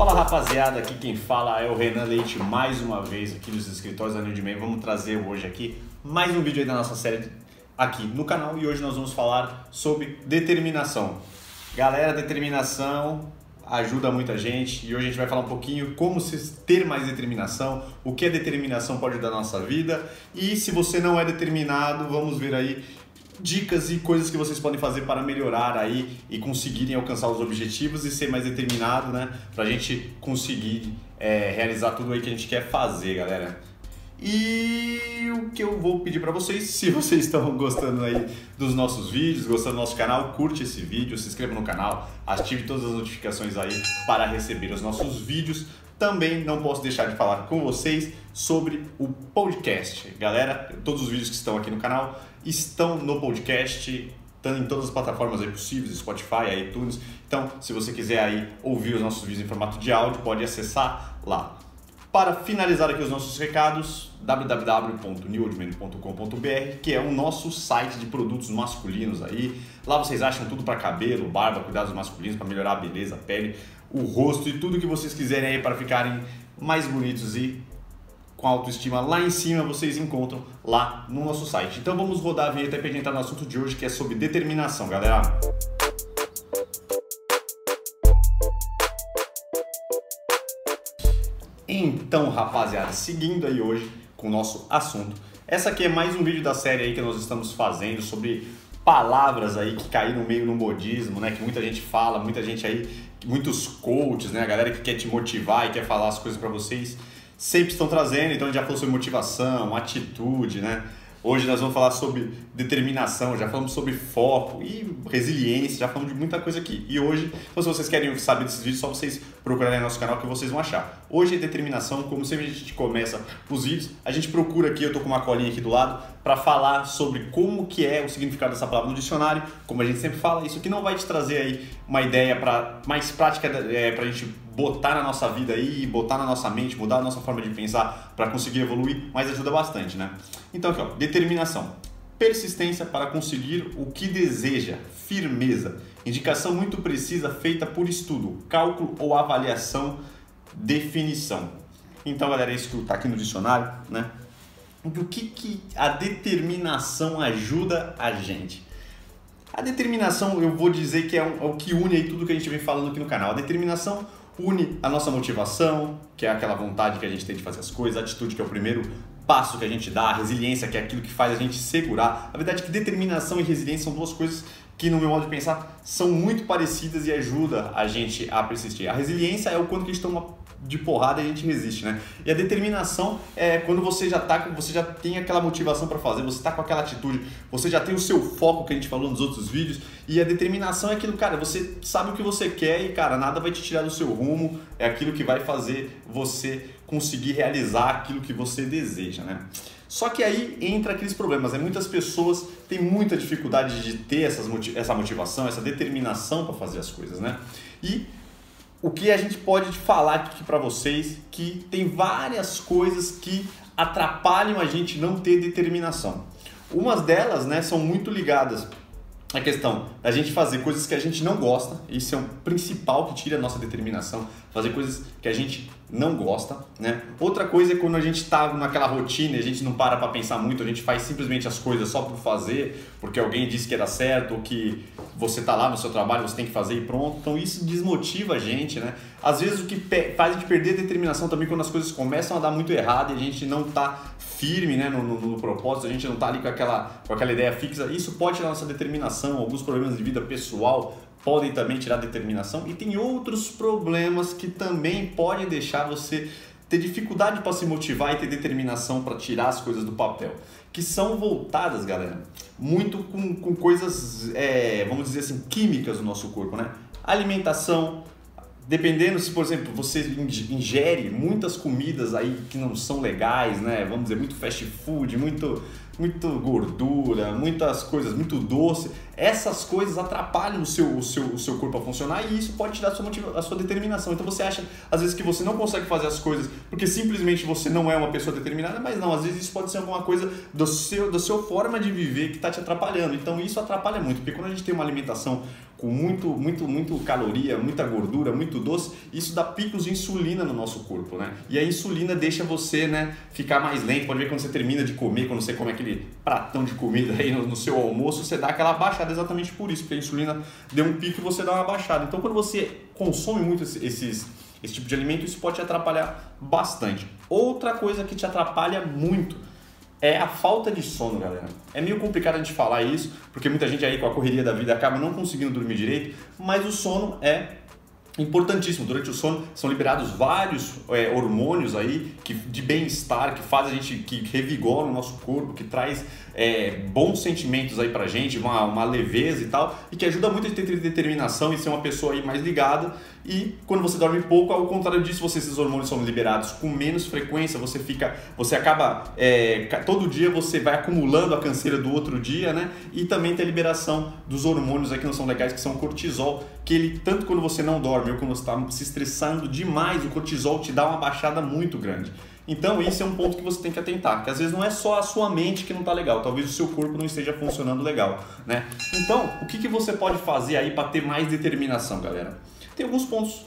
Fala rapaziada, aqui quem fala é o Renan Leite mais uma vez aqui dos escritórios da de Vamos trazer hoje aqui mais um vídeo da nossa série aqui no canal e hoje nós vamos falar sobre determinação. Galera, determinação ajuda muita gente e hoje a gente vai falar um pouquinho como ter mais determinação, o que a determinação pode ajudar na nossa vida e se você não é determinado, vamos ver aí dicas e coisas que vocês podem fazer para melhorar aí e conseguirem alcançar os objetivos e ser mais determinado, né? Para a gente conseguir é, realizar tudo aí que a gente quer fazer, galera. E o que eu vou pedir para vocês, se vocês estão gostando aí dos nossos vídeos, gostando do nosso canal, curte esse vídeo, se inscreva no canal, ative todas as notificações aí para receber os nossos vídeos. Também não posso deixar de falar com vocês sobre o podcast. Galera, todos os vídeos que estão aqui no canal estão no podcast, estão em todas as plataformas aí possíveis, Spotify, iTunes. Então, se você quiser aí ouvir os nossos vídeos em formato de áudio, pode acessar lá. Para finalizar aqui os nossos recados, www.newoldman.com.br, que é o nosso site de produtos masculinos aí. Lá vocês acham tudo para cabelo, barba, cuidados masculinos para melhorar a beleza, a pele, o rosto e tudo que vocês quiserem aí para ficarem mais bonitos e com autoestima lá em cima, vocês encontram lá no nosso site. Então vamos rodar a vinheta para a gente entrar no assunto de hoje que é sobre determinação, galera. Então, rapaziada, seguindo aí hoje com o nosso assunto. Essa aqui é mais um vídeo da série aí que nós estamos fazendo sobre palavras aí que caíram meio no modismo, né? Que muita gente fala, muita gente aí, muitos coaches, né? A galera que quer te motivar e quer falar as coisas para vocês, sempre estão trazendo. Então a gente já falou sobre motivação, atitude, né? Hoje nós vamos falar sobre determinação, já falamos sobre foco e resiliência, já falamos de muita coisa aqui. E hoje, então, se vocês querem saber desses vídeos, só vocês procurarem no nosso canal que vocês vão achar. Hoje é determinação, como sempre a gente começa os vídeos, a gente procura aqui, eu tô com uma colinha aqui do lado, para falar sobre como que é o significado dessa palavra no dicionário, como a gente sempre fala, isso aqui não vai te trazer aí uma ideia para mais prática é, para a gente botar na nossa vida aí, botar na nossa mente, mudar a nossa forma de pensar para conseguir evoluir, mas ajuda bastante, né? Então aqui ó, determinação, persistência para conseguir o que deseja, firmeza, indicação muito precisa feita por estudo, cálculo ou avaliação, definição. Então galera, é isso que está aqui no dicionário, né? o que, que a determinação ajuda a gente? A determinação, eu vou dizer que é o, é que une aí tudo que a gente vem falando aqui no canal. A determinação une a nossa motivação, que é aquela vontade que a gente tem de fazer as coisas, a atitude que é o primeiro passo que a gente dá, a resiliência que é aquilo que faz a gente segurar. A verdade que determinação e resiliência são duas coisas que no meu modo de pensar são muito parecidas e ajuda a gente a persistir. A resiliência é o quanto que a gente toma de porrada a gente resiste, né? E a determinação é quando você já tá, você já tem aquela motivação para fazer, você tá com aquela atitude, você já tem o seu foco que a gente falou nos outros vídeos, e a determinação é aquilo, cara, você sabe o que você quer e, cara, nada vai te tirar do seu rumo, é aquilo que vai fazer você conseguir realizar aquilo que você deseja, né? Só que aí entra aqueles problemas, né? Muitas pessoas têm muita dificuldade de ter essas, essa motivação, essa determinação para fazer as coisas, né? E o que a gente pode falar aqui para vocês que tem várias coisas que atrapalham a gente não ter determinação. Umas delas, né, são muito ligadas à questão da gente fazer coisas que a gente não gosta, isso é o principal que tira a nossa determinação, fazer coisas que a gente não gosta, né? Outra coisa é quando a gente está naquela rotina a gente não para para pensar muito, a gente faz simplesmente as coisas só por fazer, porque alguém disse que era certo, ou que você está lá no seu trabalho, você tem que fazer e pronto. Então isso desmotiva a gente, né? Às vezes o que faz a gente perder a determinação também quando as coisas começam a dar muito errado e a gente não está firme né, no, no, no, propósito, a gente não está ali com aquela, com aquela ideia fixa, isso pode tirar nossa determinação, alguns problemas de vida pessoal podem também tirar determinação e tem outros problemas que também podem deixar você ter dificuldade para se motivar e ter determinação para tirar as coisas do papel, que são voltadas, galera, muito com, com coisas, é, vamos dizer assim, químicas do nosso corpo, né? Alimentação, dependendo se, por exemplo, você ingere muitas comidas aí que não são legais, né? Vamos dizer, muito fast food, muito muito gordura, muitas coisas, muito doce, essas coisas atrapalham o seu, o seu, o seu corpo a funcionar e isso pode tirar a sua, motiva, a sua determinação. Então você acha, às vezes, que você não consegue fazer as coisas porque simplesmente você não é uma pessoa determinada, mas não, às vezes isso pode ser alguma coisa do seu, da sua forma de viver que está te atrapalhando. Então isso atrapalha muito, porque quando a gente tem uma alimentação com muito, muito, muito caloria, muita gordura, muito doce, isso dá picos de insulina no nosso corpo, né? E a insulina deixa você, né, ficar mais lento. Pode ver quando você termina de comer, quando você come aquele pratão de comida aí no, no seu almoço, você dá aquela baixada exatamente por isso, porque a insulina deu um pico e você dá uma baixada. Então, quando você consome muito esses esse tipo de alimento, isso pode te atrapalhar bastante. Outra coisa que te atrapalha muito é a falta de sono, galera. É meio complicado a gente falar isso, porque muita gente aí com a correria da vida acaba não conseguindo dormir direito, mas o sono é importantíssimo. Durante o sono são liberados vários é, hormônios aí que, de bem-estar que faz a gente, que revigora o nosso corpo, que traz é, bons sentimentos aí pra gente, uma, uma leveza e tal, e que ajuda muito a ter determinação e ser uma pessoa aí mais ligada. E quando você dorme pouco, ao contrário disso, você, esses hormônios são liberados com menos frequência, você fica, você acaba, é, todo dia você vai acumulando a canseira do outro dia, né? E também tem a liberação dos hormônios aí que não são legais, que são cortisol, que ele, tanto quando você não dorme ou quando você está se estressando demais, o cortisol te dá uma baixada muito grande. Então, isso é um ponto que você tem que atentar, que às vezes não é só a sua mente que não está legal, talvez o seu corpo não esteja funcionando legal, né? Então, o que, que você pode fazer aí para ter mais determinação, galera? Tem alguns pontos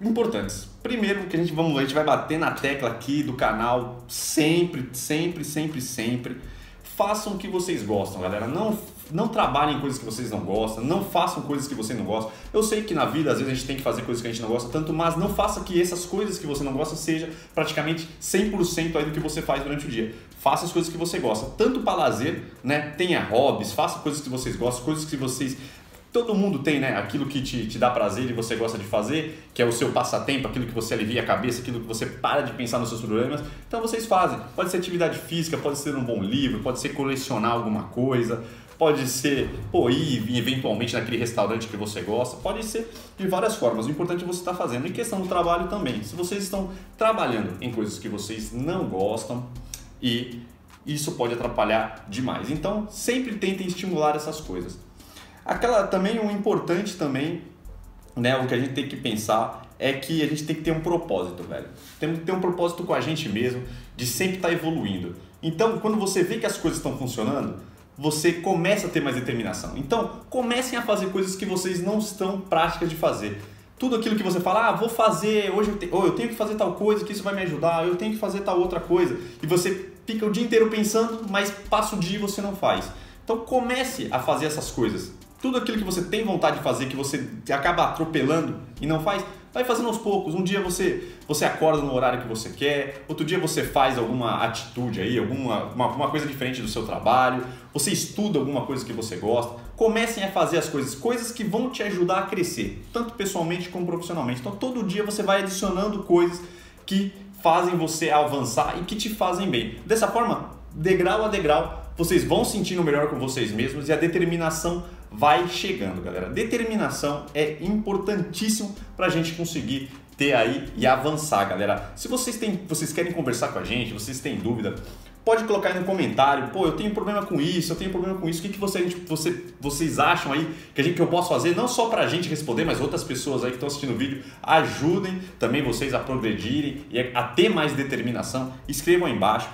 importantes. Primeiro, que a gente, vamos, a gente vai bater na tecla aqui do canal sempre, sempre, sempre, sempre. Façam o que vocês gostam, galera. Não não trabalhem em coisas que vocês não gostam, não façam coisas que você não gosta. Eu sei que na vida às vezes a gente tem que fazer coisas que a gente não gosta tanto, mas não faça que essas coisas que você não gosta seja praticamente 100% aí do que você faz durante o dia. Faça as coisas que você gosta, tanto para lazer, né? Tenha hobbies, faça coisas que vocês gostam, coisas que vocês Todo mundo tem, né? Aquilo que te, te dá prazer e você gosta de fazer, que é o seu passatempo, aquilo que você alivia a cabeça, aquilo que você para de pensar nos seus problemas. Então vocês fazem. Pode ser atividade física, pode ser um bom livro, pode ser colecionar alguma coisa, pode ser pô, ir eventualmente naquele restaurante que você gosta, pode ser de várias formas. O importante é você estar tá fazendo. Em questão do trabalho também, se vocês estão trabalhando em coisas que vocês não gostam e isso pode atrapalhar demais. Então, sempre tentem estimular essas coisas. Aquela também um importante também, né, o que a gente tem que pensar é que a gente tem que ter um propósito, velho. Temos que ter um propósito com a gente mesmo, de sempre estar tá evoluindo. Então, quando você vê que as coisas estão funcionando, você começa a ter mais determinação. Então, comecem a fazer coisas que vocês não estão práticas de fazer. Tudo aquilo que você fala, ah, vou fazer, hoje eu, te, oh, eu tenho que fazer tal coisa, que isso vai me ajudar, eu tenho que fazer tal outra coisa. E você fica o dia inteiro pensando, mas passa o dia e você não faz. Então comece a fazer essas coisas. Tudo aquilo que você tem vontade de fazer, que você acaba atropelando e não faz, Vai fazendo aos poucos. Um dia você, você acorda no horário que você quer, outro dia você faz alguma atitude aí, alguma uma, uma coisa diferente do seu trabalho, você estuda alguma coisa que você gosta. Comecem a fazer as coisas, coisas que vão te ajudar a crescer, tanto pessoalmente como profissionalmente. Então todo dia você vai adicionando coisas que fazem você avançar e que te fazem bem. Dessa forma, degrau a degrau, vocês vão sentindo melhor com vocês mesmos e a determinação vai chegando, galera. Determinação é importantíssimo para a gente conseguir ter aí e avançar, galera. Se vocês têm, vocês querem conversar com a gente, vocês têm dúvida, pode colocar aí no comentário. Pô, eu tenho problema com isso, eu tenho problema com isso. O que, que você, você, vocês acham aí que, a gente, que eu posso fazer? Não só para a gente responder, mas outras pessoas aí que estão assistindo o vídeo ajudem também vocês a progredirem e a ter mais determinação. Escrevam aí embaixo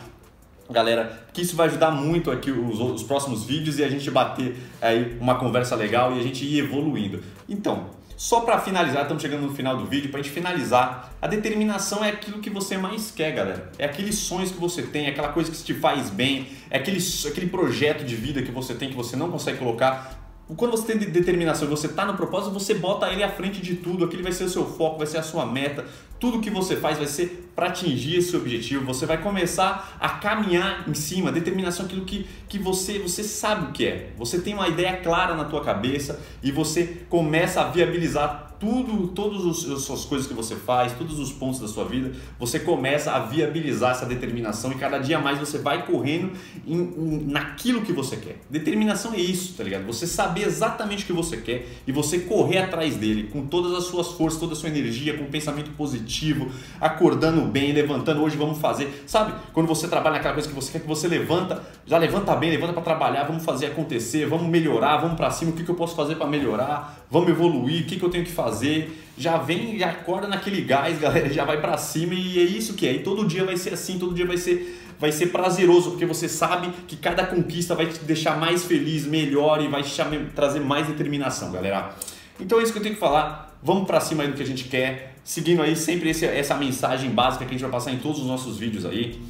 galera, que isso vai ajudar muito aqui os, os próximos vídeos e a gente bater aí uma conversa legal e a gente ir evoluindo. Então, só para finalizar, estamos chegando no final do vídeo, para a gente finalizar, a determinação é aquilo que você mais quer, galera. É aqueles sonhos que você tem, é aquela coisa que te faz bem, é aquele, aquele projeto de vida que você tem que você não consegue colocar. Quando você tem determinação e você está no propósito, você bota ele à frente de tudo, aquele vai ser o seu foco, vai ser a sua meta, tudo que você faz vai ser para atingir esse objetivo. Você vai começar a caminhar em cima, determinação aquilo que, que você você sabe o que é. Você tem uma ideia clara na tua cabeça e você começa a viabilizar tudo, todas as coisas que você faz, todos os pontos da sua vida, você começa a viabilizar essa determinação e cada dia mais você vai correndo em, em, naquilo que você quer. Determinação é isso, tá ligado? Você saber exatamente o que você quer e você correr atrás dele com todas as suas forças, toda a sua energia, com um pensamento positivo, acordando bem, levantando, hoje vamos fazer. Sabe? Quando você trabalha naquela coisa que você quer que você levanta, já levanta bem, levanta para trabalhar, vamos fazer acontecer, vamos melhorar, vamos para cima, o que, que eu posso fazer para melhorar? Vamos evoluir, o que, que eu tenho que fazer. Já vem, já acorda naquele gás, galera, já vai para cima e é isso que é. E todo dia vai ser assim, todo dia vai ser vai ser prazeroso, porque você sabe que cada conquista vai te deixar mais feliz, melhor e vai te trazer mais determinação, galera. Então é isso que eu tenho que falar. Vamos para cima aí do que a gente quer, seguindo aí sempre esse, essa mensagem básica que a gente vai passar em todos os nossos vídeos aí.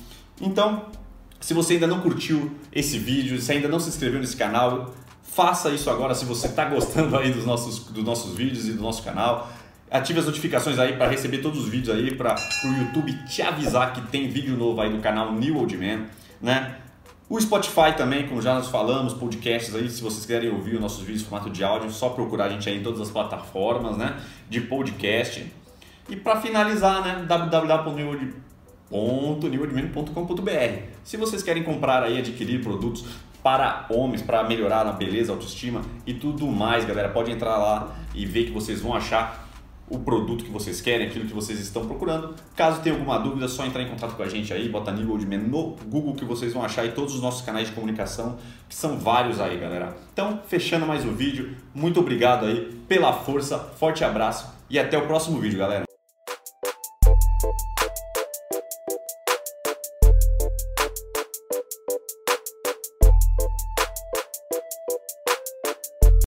Então, se você ainda não curtiu esse vídeo, se ainda não se inscreveu nesse canal, faça isso agora se você está gostando aí dos nossos, dos nossos vídeos e do nosso canal. Ative as notificações aí para receber todos os vídeos aí, para o YouTube te avisar que tem vídeo novo aí do canal New Old Man, né? O Spotify também, como já nós falamos, podcasts aí, se vocês quiserem ouvir os nossos vídeos em formato de áudio, só procurar a gente aí em todas as plataformas, né, de podcast. E para finalizar, né, www.newordman.com.br. Se vocês querem comprar aí, adquirir produtos para homens, para melhorar a beleza, autoestima e tudo mais, galera, pode entrar lá e ver que vocês vão achar o produto que vocês querem, aquilo que vocês estão procurando. Caso tenha alguma dúvida, é só entrar em contato com a gente aí, bota New Old Man no Google que vocês vão achar aí todos os nossos canais de comunicação, que são vários aí, galera. Então, fechando mais um vídeo, muito obrigado aí pela força, forte abraço e até o próximo vídeo, galera.